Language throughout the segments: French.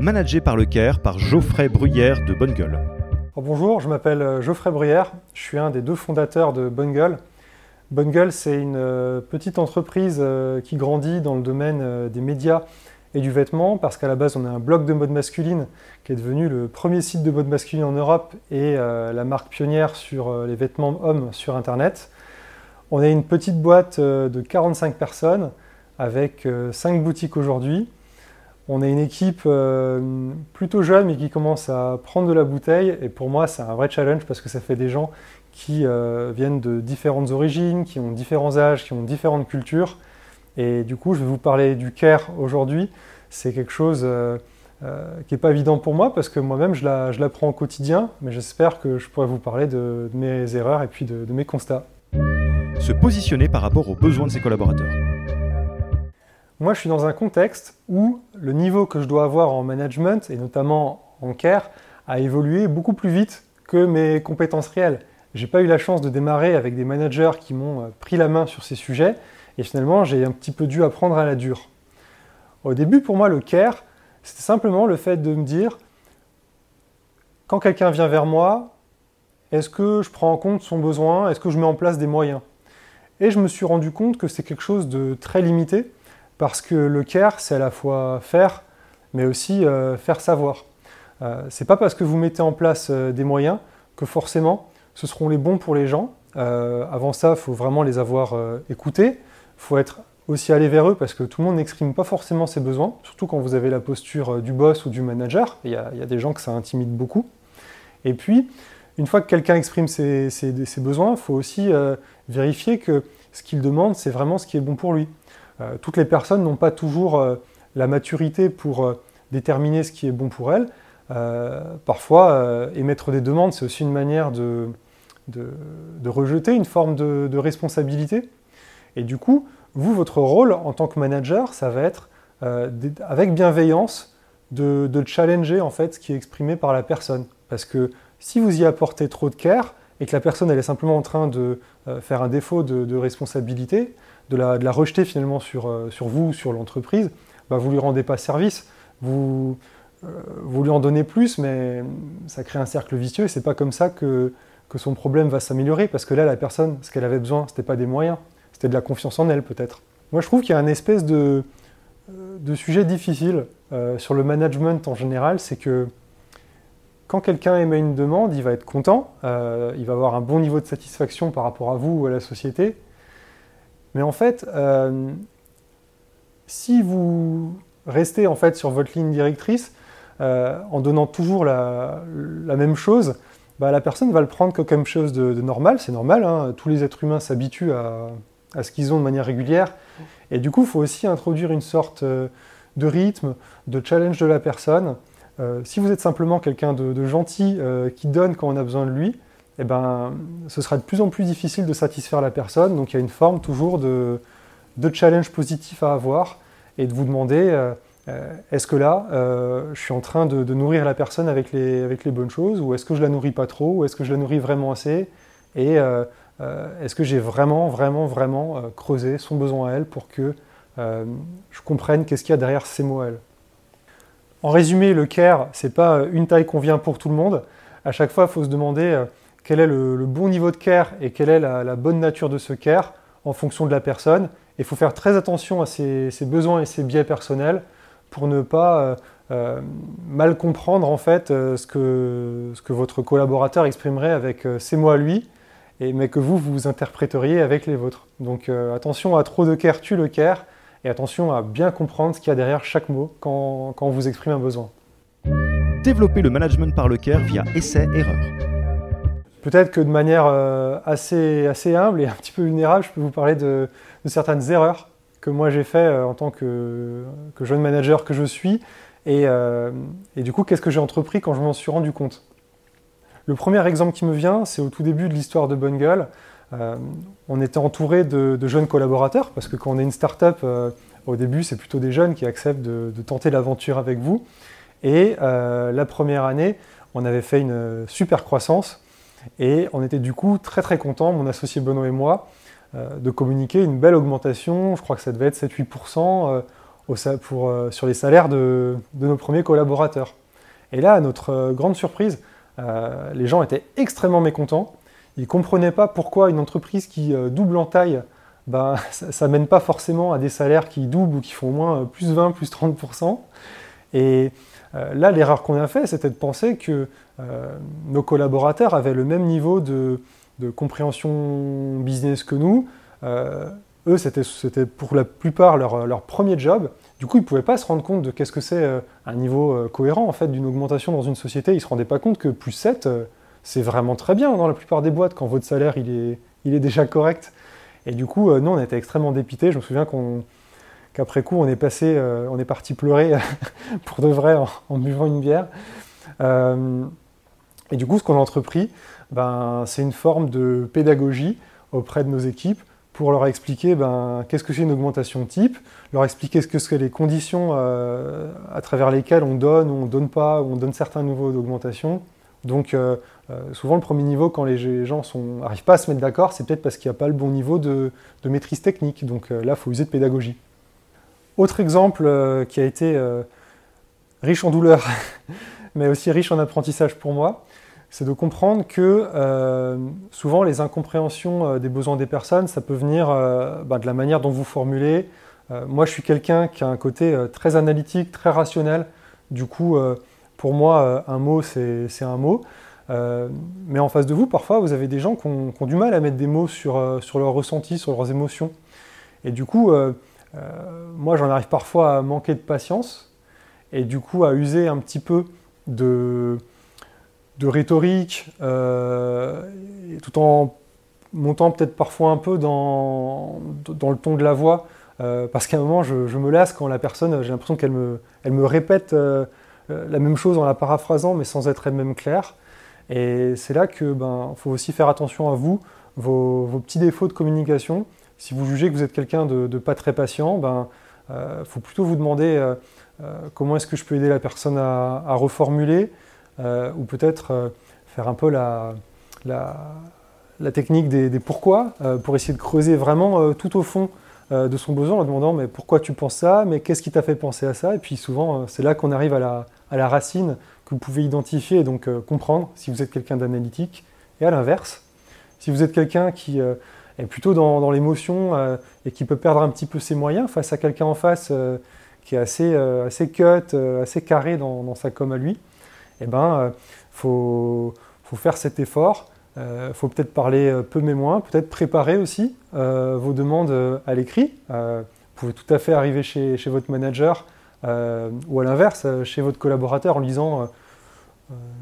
managé par le CARE par Geoffrey Bruyère de Bonne Gueule. bonjour, je m'appelle euh, Geoffrey Bruyère, je suis un des deux fondateurs de Bonne Gueule. Bonne Gueule, c'est une euh, petite entreprise euh, qui grandit dans le domaine des médias et du vêtement, parce qu'à la base, on est un blog de mode masculine qui est devenu le premier site de mode masculine en Europe et la marque pionnière sur les vêtements hommes sur Internet. On est une petite boîte de 45 personnes avec 5 boutiques aujourd'hui. On est une équipe euh, plutôt jeune mais qui commence à prendre de la bouteille et pour moi c'est un vrai challenge parce que ça fait des gens qui euh, viennent de différentes origines, qui ont différents âges, qui ont différentes cultures et du coup je vais vous parler du care aujourd'hui. C'est quelque chose euh, qui n'est pas évident pour moi parce que moi-même je l'apprends au quotidien mais j'espère que je pourrai vous parler de, mes erreurs et puis de mes constats. Se positionner par rapport aux besoins de ses collaborateurs. Moi, je suis dans un contexte où le niveau que je dois avoir en management, et notamment en care, a évolué beaucoup plus vite que mes compétences réelles. J'ai pas eu la chance de démarrer avec des managers qui m'ont euh, pris la main sur ces sujets, et finalement, j'ai un petit peu dû apprendre à la dure. Au début, pour moi, le care, c'était simplement le fait de me dire, quand quelqu'un vient vers moi, est-ce que je prends en compte son besoin? Est-ce que je mets en place des moyens? Et je me suis rendu compte que c'est quelque chose de très limité, parce que le care, c'est à la fois faire, mais aussi euh, faire savoir. Euh, c'est pas parce que vous mettez en place euh, des moyens que forcément ce seront les bons pour les gens. avant ça, il faut vraiment les avoir écoutés. Il faut être aussi aller vers eux parce que tout le monde n'exprime pas forcément ses besoins, surtout quand vous avez la posture du boss ou du manager. Il y a, des gens que ça intimide beaucoup. Et puis, une fois que quelqu'un exprime ses, ses besoins, il faut aussi vérifier que ce qu'il demande, c'est vraiment ce qui est bon pour lui. Euh, toutes les personnes n'ont pas toujours euh, la maturité pour euh, déterminer ce qui est bon pour elles. parfois, émettre des demandes, c'est aussi une manière de, rejeter une forme de, responsabilité. Et du coup, vous, votre rôle en tant que manager, ça va être, avec bienveillance, de, challenger en fait ce qui est exprimé par la personne. Parce que si vous y apportez trop de care et que la personne est simplement en train de faire un défaut de responsabilité, de la, rejeter finalement sur, euh, sur vous, sur l'entreprise, bah, vous ne lui rendez pas service. Vous, euh, vous lui en donnez plus, mais ça crée un cercle vicieux et c'est pas comme ça que, que son problème va s'améliorer parce que là, la personne, ce qu'elle avait besoin, c'était pas des moyens, c'était de la confiance en elle peut-être. Moi, je trouve qu'il y a un espèce de, euh, de sujet difficile sur le management en général, c'est que quand quelqu'un émet une demande, il va être content, il va avoir un bon niveau de satisfaction par rapport à vous ou à la société, mais en fait, euh, si vous restez en fait sur votre ligne directrice, euh, en donnant toujours la, même chose, bah, la personne va le prendre comme quelque chose de, normal. C'est normal, hein. tous les êtres humains s'habituent à, ce qu'ils ont de manière régulière. Et du coup, il faut aussi introduire une sorte euh, de rythme, de challenge de la personne. si vous êtes simplement quelqu'un de, gentil qui donne quand on a besoin de lui, eh ben, ce sera de plus en plus difficile de satisfaire la personne. Donc il y a une forme toujours de, challenge positif à avoir et de vous demander euh, euh, est-ce que là, euh, je suis en train de, nourrir la personne avec les, avec les bonnes choses ou est-ce que je la nourris pas trop ou est-ce que je la nourris vraiment assez et est-ce que j'ai vraiment, vraiment, vraiment creusé son besoin à elle pour que je comprenne qu'est-ce qu'il y a derrière ces mots à elle. En résumé, le care, c'est pas une taille qu'on vient pour tout le monde. À chaque fois, il faut se demander quel est le, bon niveau de care et quelle est la, bonne nature de ce care en fonction de la personne. Il faut faire très attention à ses, besoins et ses biais personnels pour ne pas euh, euh, mal comprendre en fait euh, ce, que, votre collaborateur exprimerait avec ses mots à lui, mais que vous, vous interpréteriez avec les vôtres. Donc attention à trop de care tue le care, et attention à bien comprendre ce qu'il y a derrière chaque mot quand, quand on vous exprime un besoin. Développer le management par le care via essai-erreur. Peut-être que de manière euh, assez, humble et un petit peu vulnérable, je peux vous parler de, certaines erreurs que moi j'ai fait euh, en tant que, jeune manager que je suis. Euh, et, du coup, qu'est-ce que j'ai entrepris quand je m'en suis rendu compte? Le premier exemple qui me vient, c'est au tout début de l'histoire de Bonne Gueule. on était entouré de, jeunes collaborateurs, parce que quand on est une start-up, au début, c'est plutôt des jeunes qui acceptent de tenter l'aventure avec vous. Et la première année, on avait fait une super croissance et on était du coup très très contents, mon associé Benoît et moi, euh, de communiquer une belle augmentation. Je crois que ça devait être 7-8% euh, sur les salaires de, nos premiers collaborateurs. Et là, à notre grande surprise, les gens étaient extrêmement mécontents. Ils ne comprenaient pas pourquoi une entreprise qui double en taille, ben, ça ne mène pas forcément à des salaires qui doublent ou qui font au moins plus 20, plus 30%. Et là, l'erreur qu'on a fait, c'était de penser que nos collaborateurs avaient le même niveau de, compréhension business que nous. Euh, eux, c'était pour la plupart leur, premier job. Du coup, ils ne pouvaient pas se rendre compte de qu'est-ce que c'est euh, un niveau euh, cohérent en fait d'une augmentation dans une société. Ils ne se rendaient pas compte que plus 7, c'est vraiment très bien dans la plupart des boîtes quand votre salaire il est, il est déjà correct. Et du coup, nous, on était extrêmement dépités. Je me souviens qu'après coup, on est passé, on est parti pleurer pour de vrai en, buvant une bière. Et du coup, ce qu'on a entrepris, ben, c'est une forme de pédagogie auprès de nos équipes pour leur expliquer ben, qu'est-ce que c'est une augmentation type, leur expliquer ce que sont les conditions euh, à travers lesquelles on donne ou on ne donne pas, ou on donne certains niveaux d'augmentation. Donc euh, euh, souvent le premier niveau, quand les gens n'arrivent pas à se mettre d'accord, c'est peut-être parce qu'il n'y a pas le bon niveau de, de maîtrise technique. Donc là, il faut user de pédagogie. Autre exemple qui a été riche en douleur, mais aussi riche en apprentissage pour moi, c'est de comprendre que euh, souvent les incompréhensions euh, des besoins des personnes, ça peut venir euh, bah, de la manière dont vous formulez. moi, je suis quelqu'un qui a un côté très analytique, très rationnel. Du coup, pour moi, un mot, c'est un mot. mais en face de vous, parfois, vous avez des gens qui ont, du mal à mettre des mots sur, sur leurs ressentis, sur leurs émotions. Et du coup, moi, j'en arrive parfois à manquer de patience et du coup à user un petit peu de de rhétorique, euh, tout en montant peut-être parfois un peu dans, le ton de la voix, euh, parce qu'à un moment, je, me lasse quand la personne, j'ai l'impression qu'elle me, répète euh, la même chose en la paraphrasant, mais sans être elle-même claire. Et c'est là que ben, faut aussi faire attention à vous, vos, petits défauts de communication. Si vous jugez que vous êtes quelqu'un de, pas très patient, ben, faut plutôt vous demander comment est-ce que je peux aider la personne à, reformuler, ou peut-être euh, faire un peu la, la, technique des, pourquoi, euh, pour essayer de creuser vraiment tout au fond de son besoin en demandant mais pourquoi tu penses ça, mais qu'est-ce qui t'a fait penser à ça, et puis souvent c'est là qu'on arrive à la, à la, racine que vous pouvez identifier et donc comprendre si vous êtes quelqu'un d'analytique, et à l'inverse, si vous êtes quelqu'un qui est plutôt dans, dans l'émotion et qui peut perdre un petit peu ses moyens face à quelqu'un en face qui est assez, assez cut, assez carré dans, dans, sa com à lui, eh ben, euh, faut, faut faire cet effort. Il euh, faut peut-être parler euh, peu mais moins, peut-être préparer aussi vos demandes à l'écrit. vous pouvez tout à fait arriver chez, votre manager ou à l'inverse, chez votre collaborateur en disant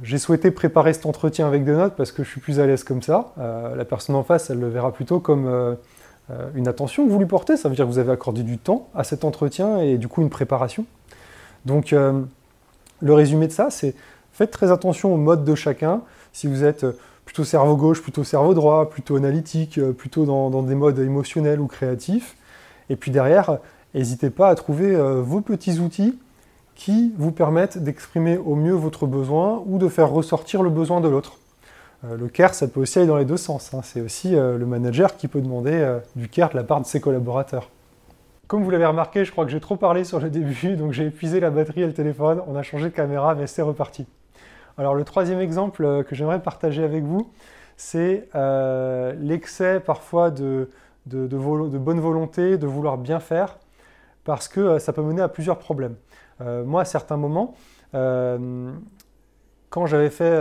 j'ai souhaité préparer cet entretien avec des notes parce que je suis plus à l'aise comme ça. la personne en face, elle le verra plutôt comme une attention que vous lui portez. Ça veut dire que vous avez accordé du temps à cet entretien et du coup une préparation. Donc le résumé de ça, c'est Faites très attention au mode de chacun. Si vous êtes euh, plutôt cerveau gauche, plutôt cerveau droit, plutôt analytique, euh, plutôt dans, des modes émotionnels ou créatifs. Et puis derrière, n'hésitez pas à trouver euh, vos petits outils qui vous permettent d'exprimer au mieux votre besoin ou de faire ressortir le besoin de l'autre. le care, ça peut aussi aller dans les deux sens. Hein. C'est aussi le manager qui peut demander du care de la part de ses collaborateurs. Comme vous l'avez remarqué, je crois que j'ai trop parlé sur le début, donc j'ai épuisé la batterie et le téléphone. On a changé de caméra, mais c'est reparti. Alors le troisième exemple euh, que j'aimerais partager avec vous, c'est euh, l'excès parfois de, bonne volonté, de vouloir bien faire, parce que euh, ça peut mener à plusieurs problèmes. moi, à certains moments, quand j'avais fait,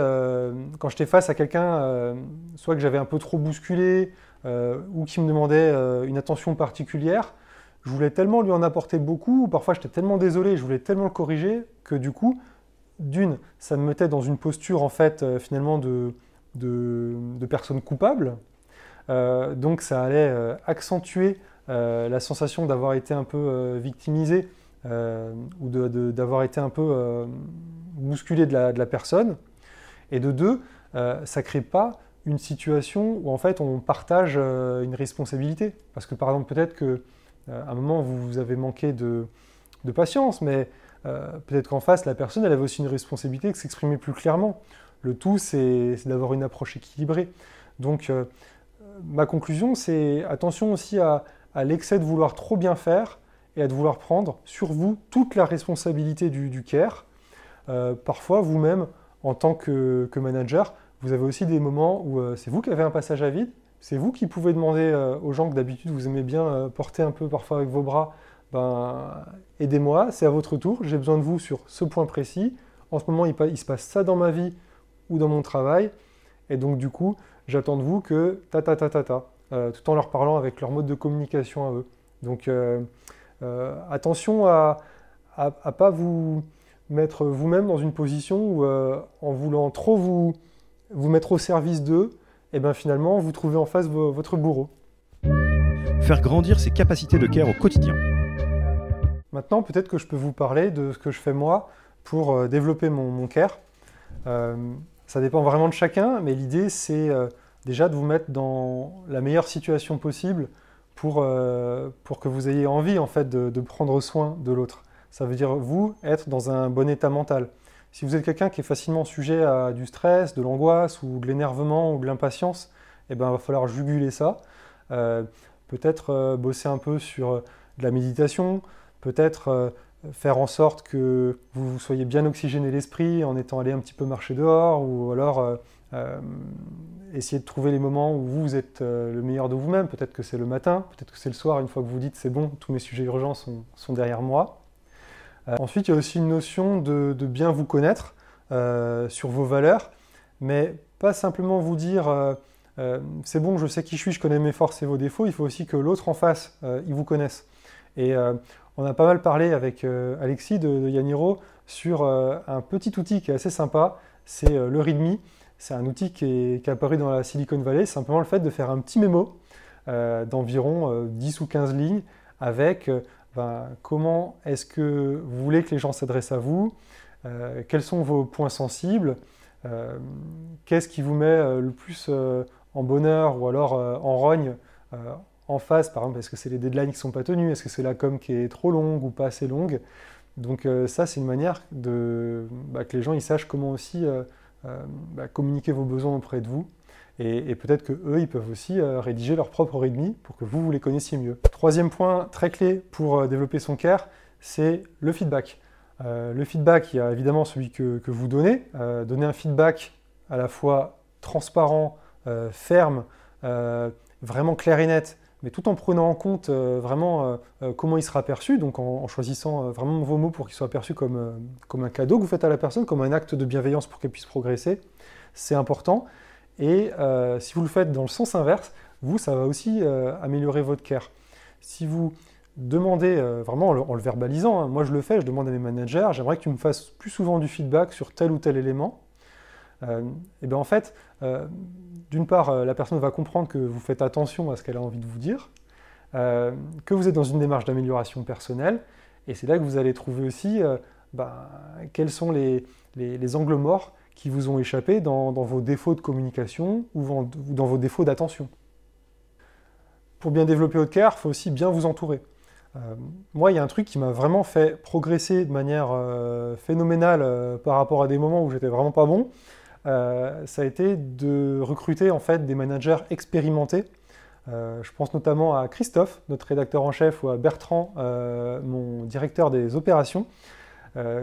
quand j'étais face à quelqu'un, soit que j'avais un peu trop bousculé, ou qui me demandait une attention particulière, je voulais tellement lui en apporter beaucoup, ou parfois j'étais tellement désolé, je voulais tellement le corriger, que du coup, d'une, ça me mettait dans une posture en fait euh, finalement de, de, personne coupable. Euh, donc ça allait euh, accentuer la sensation d'avoir été un peu victimisé ou d'avoir été un peu bousculé de la, de la, personne. Et de deux, ça ne crée pas une situation où en fait on partage une responsabilité. Parce que par exemple peut-être qu'à un moment vous avez manqué de, de patience, mais euh, peut-être qu'en face, la personne, elle avait aussi une responsabilité de s'exprimer plus clairement. Le tout, c'est d'avoir une approche équilibrée. Donc, euh, ma conclusion, c'est attention aussi à, l'excès de vouloir trop bien faire et à de vouloir prendre sur vous toute la responsabilité du, care. Euh, parfois, vous-même, en tant que, manager, vous avez aussi des moments où c'est vous qui avez un passage à vide, c'est vous qui pouvez demander aux gens que d'habitude vous aimez bien porter un peu parfois avec vos bras, ben, aidez-moi, c'est à votre tour, j'ai besoin de vous sur ce point précis. En ce moment, il, se passe ça dans ma vie ou dans mon travail, et donc du coup, j'attends de vous que ta ta ta ta ta, tout en leur parlant avec leur mode de communication à eux. Donc euh, attention à ne pas vous mettre vous-même dans une position où, euh, en voulant trop vous, vous mettre au service d'eux, et eh bien finalement, vous trouvez en face votre bourreau. Faire grandir ses capacités de care au quotidien. Maintenant, peut-être que je peux vous parler de ce que je fais moi pour euh, développer mon, mon care. ça dépend vraiment de chacun, mais l'idée, c'est déjà de vous mettre dans la meilleure situation possible pour, euh, pour que vous ayez envie en fait de, prendre soin de l'autre. Ça veut dire vous être dans un bon état mental. Si vous êtes quelqu'un qui est facilement sujet à du stress, de l'angoisse ou de l'énervement ou de l'impatience, eh ben, il va falloir juguler ça. Euh, peut-être euh, bosser un peu sur de la méditation, peut-être faire en sorte que vous soyez bien oxygéné l'esprit en étant allé un petit peu marcher dehors, ou alors essayez de trouver les moments où vous êtes euh, le meilleur de vous-même. Peut-être que c'est le matin, peut-être que c'est le soir, une fois que vous dites c'est bon, tous mes sujets urgents sont, derrière moi. Euh, ensuite, il y a aussi une notion de, bien vous connaître euh, sur vos valeurs, mais pas simplement vous dire c'est bon, je sais qui je suis, je connais mes forces et vos défauts. Il faut aussi que l'autre en face, il vous connaisse. On a pas mal parlé avec Alexis de, Yaniro sur un petit outil qui est assez sympa, c'est le README. C'est un outil qui est, apparu dans la Silicon Valley, simplement le fait de faire un petit mémo euh, d'environ 10 euh, ou 15 lignes avec euh, ben, comment est-ce que vous voulez que les gens s'adressent à vous, quels sont vos points sensibles, qu'est-ce qui vous met le plus en bonheur ou alors en rogne en face, par exemple, est-ce que c'est les deadlines qui ne sont pas tenus, est-ce que c'est la com qui est trop longue ou pas assez longue? Donc ça, c'est une manière de, bah, que les gens ils sachent comment aussi euh, bah, communiquer vos besoins auprès de vous. Et, peut-être que eux, ils peuvent aussi euh, rédiger leur propre README pour que vous, vous les connaissiez mieux. Troisième point très clé pour euh, développer son care, c'est le feedback. le feedback, il y a évidemment celui que, vous donnez. donner un feedback à la fois transparent, ferme, vraiment clair et net, mais tout en prenant en compte euh, vraiment euh, euh, comment il sera perçu, donc en, choisissant vraiment vos mots pour qu'il soit perçu comme, comme un cadeau que vous faites à la personne, comme un acte de bienveillance pour qu'elle puisse progresser, c'est important. Et si vous le faites dans le sens inverse, vous, ça va aussi améliorer votre care. Si vous demandez, vraiment en le, verbalisant, hein, moi je le fais, je demande à mes managers, j'aimerais que tu me fasses plus souvent du feedback sur tel ou tel élément, et bien en fait, d'une part, euh, la personne va comprendre que vous faites attention à ce qu'elle a envie de vous dire, euh, que vous êtes dans une démarche d'amélioration personnelle, et c'est là que vous allez trouver aussi euh, bah, quels sont les, angles morts qui vous ont échappé dans, vos défauts de communication ou dans vos défauts d'attention. Pour bien développer votre care, il faut aussi bien vous entourer. moi, il y a un truc qui m'a vraiment fait progresser de manière phénoménale par rapport à des moments où j'étais vraiment pas bon. Euh, ça a été de recruter en fait des managers expérimentés. Euh, je pense notamment à Christophe, notre rédacteur en chef, ou à Bertrand, euh, mon directeur des opérations,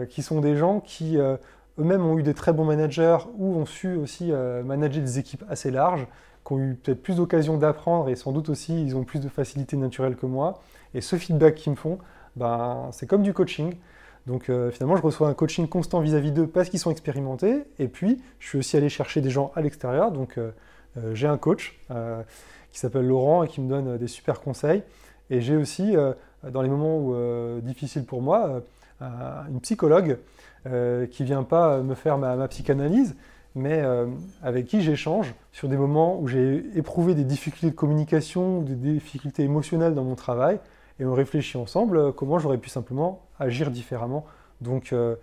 qui sont des gens qui eux-mêmes ont eu des très bons managers ou ont su aussi manager des équipes assez larges, qui ont eu peut-être plus d'occasions d'apprendre et sans doute aussi ils ont plus de facilité naturelle que moi. Et ce feedback qu'ils me font, ben, c'est comme du coaching. Donc euh, finalement, je reçois un coaching constant vis-à-vis d'eux parce qu'ils sont expérimentés. Et puis, je suis aussi allé chercher des gens à l'extérieur. Donc euh, euh, j'ai un coach qui s'appelle Laurent et qui me donne des super conseils. Et j'ai aussi, dans les moments difficiles pour moi, une psychologue qui vient pas me faire ma psychanalyse, mais avec qui j'échange sur des moments où j'ai éprouvé des difficultés de communication ou des difficultés émotionnelles dans mon travail et on réfléchit ensemble euh, comment j'aurais pu simplement agir différemment. Donc, euh,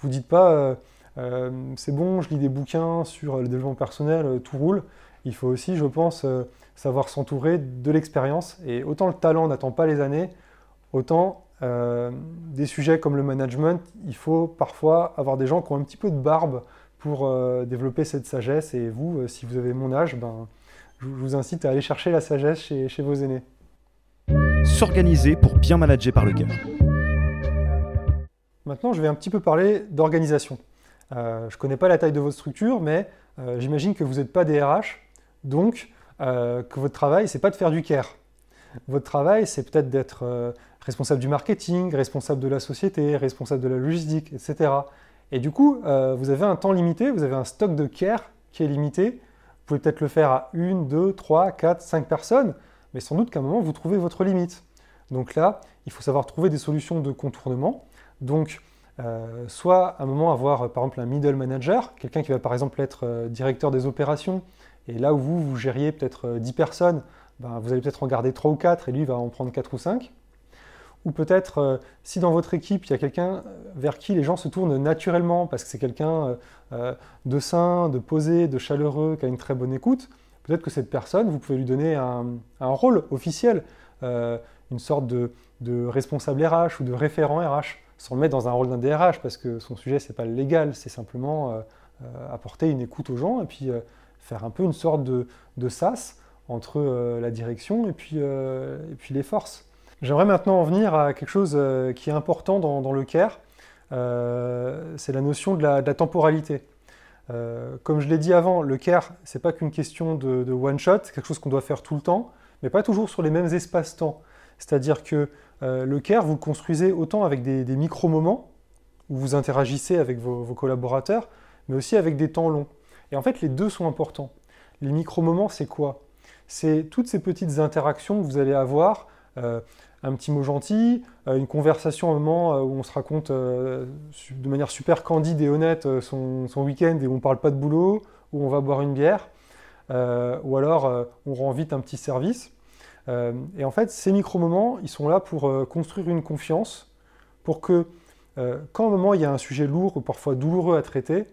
vous dites pas, euh, c'est bon, je lis des bouquins sur le développement personnel, tout roule. Il faut aussi, je pense, savoir s'entourer de l'expérience. Et autant le talent n'attend pas les années, autant des sujets comme le management, il faut parfois avoir des gens qui ont un petit peu de barbe pour développer cette sagesse. Et vous, si vous avez mon âge, ben, je vous incite à aller chercher la sagesse chez vos aînés. S'organiser pour bien manager par le cœur. Maintenant, je vais un petit peu parler d'organisation. Euh, je ne connais pas la taille de votre structure, mais euh, j'imagine que vous n'êtes pas des RH, donc euh, que votre travail, c'est pas de faire du care. Votre travail, c'est peut-être d'être responsable du marketing, responsable de la société, responsable de la logistique, etc. Et du coup, vous avez un temps limité, vous avez un stock de care qui est limité. Vous pouvez peut-être le faire à une, deux, trois, quatre, cinq personnes, mais sans doute qu'à un moment, vous trouvez votre limite. Donc là, il faut savoir trouver des solutions de contournement. Donc, euh, soit à un moment avoir par exemple un middle manager, quelqu'un qui va par exemple être euh, directeur des opérations, et là où vous, vous gériez peut-être 10 euh, personnes, ben, vous allez peut-être en garder 3 ou 4 et lui va en prendre 4 ou 5. Ou peut-être si dans votre équipe il y a quelqu'un vers qui les gens se tournent naturellement parce que c'est quelqu'un de sain, de posé, de chaleureux, qui a une très bonne écoute, peut-être que cette personne, vous pouvez lui donner un, rôle officiel, une sorte de, responsable RH ou de référent RH sans le mettre dans un rôle d'un DRH, parce que son sujet, c'est pas le légal, c'est simplement euh, euh, apporter une écoute aux gens et puis euh, faire un peu une sorte de, sas entre la direction et puis, et puis les forces. J'aimerais maintenant en venir à quelque chose qui est important dans, le CARE, c'est la notion de la, temporalité. Comme je l'ai dit avant, le CARE, c'est pas qu'une question de, de one-shot, c'est quelque chose qu'on doit faire tout le temps, mais pas toujours sur les mêmes espaces-temps. C'est-à-dire que euh, le care, vous le construisez autant avec des, micro-moments, où vous interagissez avec vos, collaborateurs, mais aussi avec des temps longs. Et en fait, les deux sont importants. Les micro-moments, c'est quoi? C'est toutes ces petites interactions que vous allez avoir, euh, un petit mot gentil, euh, une conversation un moment où on se raconte de manière super candide et honnête son, son week-end et où on ne parle pas de boulot, où on va boire une bière, ou alors on rend vite un petit service. Euh, et en fait, ces micro-moments, ils sont là pour euh, construire une confiance, pour que euh, quand à un moment il y a un sujet lourd ou parfois douloureux à traiter,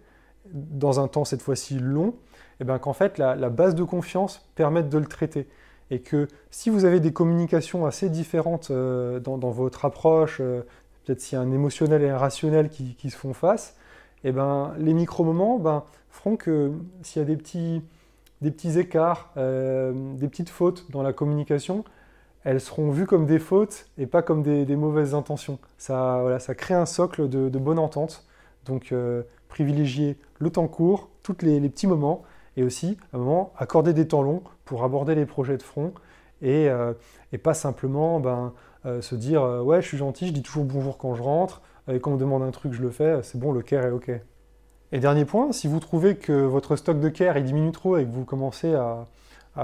dans un temps cette fois-ci long, et eh bien qu'en fait la, base de confiance permette de le traiter. Et que si vous avez des communications assez différentes dans, votre approche, peut-être s'il y a un émotionnel et un rationnel qui, se font face, et eh ben, les micro-moments ben, feront que s'il y a des petits, des petits écarts, euh, des petites fautes dans la communication, elles seront vues comme des fautes et pas comme des, mauvaises intentions. Ça, voilà, ça crée un socle de, bonne entente. Donc euh, privilégier le temps court, tous les, petits moments, et aussi à un moment accorder des temps longs pour aborder les projets de front et, euh, pas simplement ben, se dire ouais je suis gentil, je dis toujours bonjour quand je rentre, et quand on me demande un truc je le fais, c'est bon le care est ok. Et dernier point, si vous trouvez que votre stock de care diminue trop et que vous commencez à,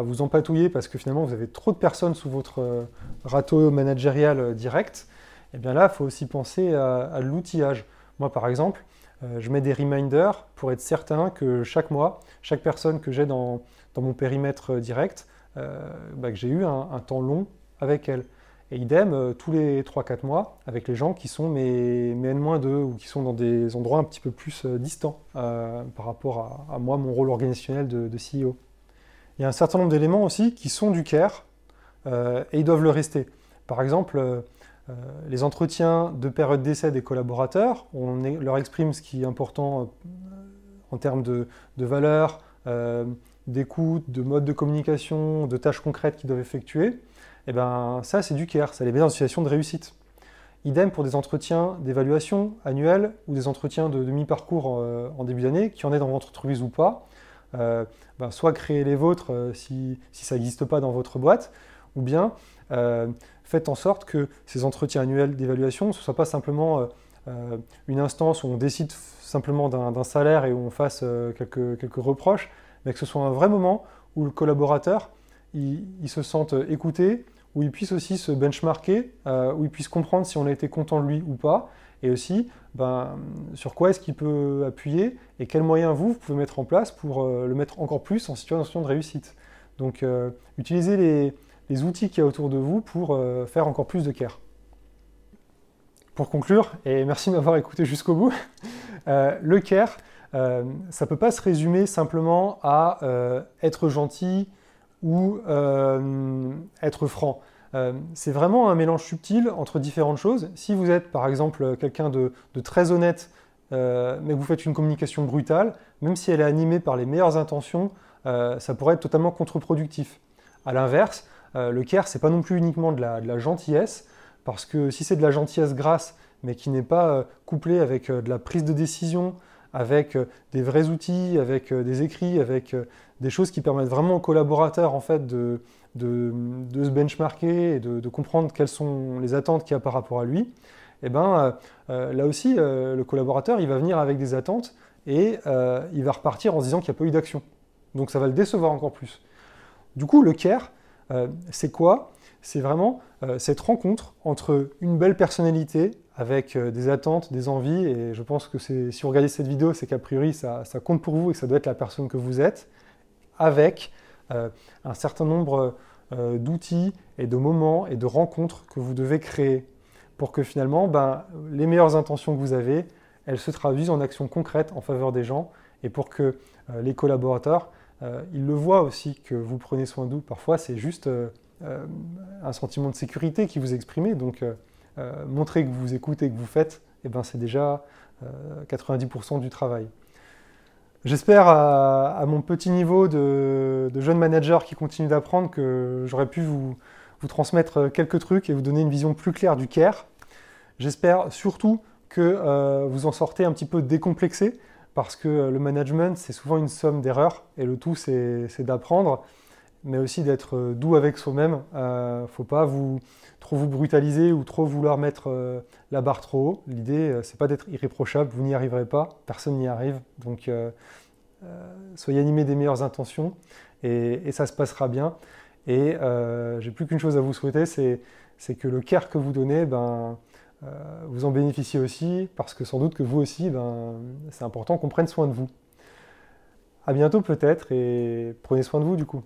vous empatouiller parce que finalement vous avez trop de personnes sous votre euh, râteau managérial euh, direct, eh bien là, il faut aussi penser à, l'outillage. Moi, par exemple, euh, je mets des reminders pour être certain que chaque mois, chaque personne que j'ai dans, mon périmètre direct, bah, que j'ai eu un temps long avec elle. Et idem, euh, tous les 3-4 mois, avec les gens qui sont mes, mes N-2 ou qui sont dans des endroits un petit peu plus euh, distants euh, par rapport à, moi, mon rôle organisationnel de, CEO. Il y a un certain nombre d'éléments aussi qui sont du care et ils doivent le rester. Par exemple, les entretiens de période d'essai des collaborateurs, on leur exprime ce qui est important en termes de, valeur, d'écoute, de mode de communication, de tâches concrètes qu'ils doivent effectuer eh ben, ça c'est du care, ça les met dans une situation de réussite. Idem pour des entretiens d'évaluation annuels ou des entretiens de demi-parcours euh, en début d'année, qui en est dans votre entreprise ou pas. Euh, ben, soit créer les vôtres euh, si, ça n'existe pas dans votre boîte, ou bien faites en sorte que ces entretiens annuels d'évaluation ne soient pas simplement une instance où on décide simplement d'un salaire et où on fasse quelques, quelques reproches, mais que ce soit un vrai moment où le collaborateur il, se sente écouté, où il puisse aussi se benchmarker, euh, où il puisse comprendre si on a été content de lui ou pas, et aussi ben, sur quoi est-ce qu'il peut appuyer et quels moyens vous, pouvez mettre en place pour euh, le mettre encore plus en situation de réussite. Donc euh, utilisez les, outils qu'il y a autour de vous pour faire encore plus de care. Pour conclure, et merci de m'avoir écouté jusqu'au bout, le care, ça ne peut pas se résumer simplement à être gentil, ou euh, être franc. Euh, c'est vraiment un mélange subtil entre différentes choses. Si vous êtes par exemple quelqu'un de, très honnête, euh, mais que vous faites une communication brutale, même si elle est animée par les meilleures intentions, ça pourrait être totalement contre-productif. A l'inverse, le care, c'est pas non plus uniquement de la, gentillesse, parce que si c'est de la gentillesse grasse, mais qui n'est pas couplée avec de la prise de décision, avec des vrais outils, avec des écrits, avec des choses qui permettent vraiment aux collaborateurs en fait de, se benchmarker et de, comprendre quelles sont les attentes qu'il y a par rapport à lui, et eh ben, là aussi, le collaborateur, il va venir avec des attentes et il va repartir en se disant qu'il n'y a pas eu d'action. Donc ça va le décevoir encore plus. Du coup, le care, euh, c'est quoi? C'est vraiment euh, cette rencontre entre une belle personnalité avec euh, des attentes, des envies, et je pense que si vous regardez cette vidéo, c'est qu'a priori ça, compte pour vous et que ça doit être la personne que vous êtes, avec un certain nombre d'outils et de moments et de rencontres que vous devez créer pour que finalement ben, les meilleures intentions que vous avez, elles se traduisent en actions concrètes en faveur des gens et pour que les collaborateurs euh, il le voit aussi que vous prenez soin d'eux. Parfois, c'est juste euh, euh, un sentiment de sécurité qui vous exprimez. Donc, montrer que vous écoutez, que vous faites, eh ben, c'est déjà 90% du travail. J'espère à, mon petit niveau de, jeune manager qui continue d'apprendre que j'aurais pu vous, transmettre quelques trucs et vous donner une vision plus claire du care. J'espère surtout que vous en sortez un petit peu décomplexé parce que le management, c'est souvent une somme d'erreurs, et le tout, c'est d'apprendre, mais aussi d'être euh, doux avec soi-même. Il euh, ne faut pas trop vous brutaliser ou trop vouloir mettre euh, la barre trop haut. L'idée, c'est pas d'être irréprochable, vous n'y arriverez pas, personne n'y arrive. Donc, soyez animés des meilleures intentions, et, ça se passera bien. Et j'ai plus qu'une chose à vous souhaiter, c'est que le care que vous donnez, ben, vous en bénéficiez aussi, parce que sans doute que vous aussi, ben, c'est important qu'on prenne soin de vous. À bientôt peut-être, et prenez soin de vous du coup.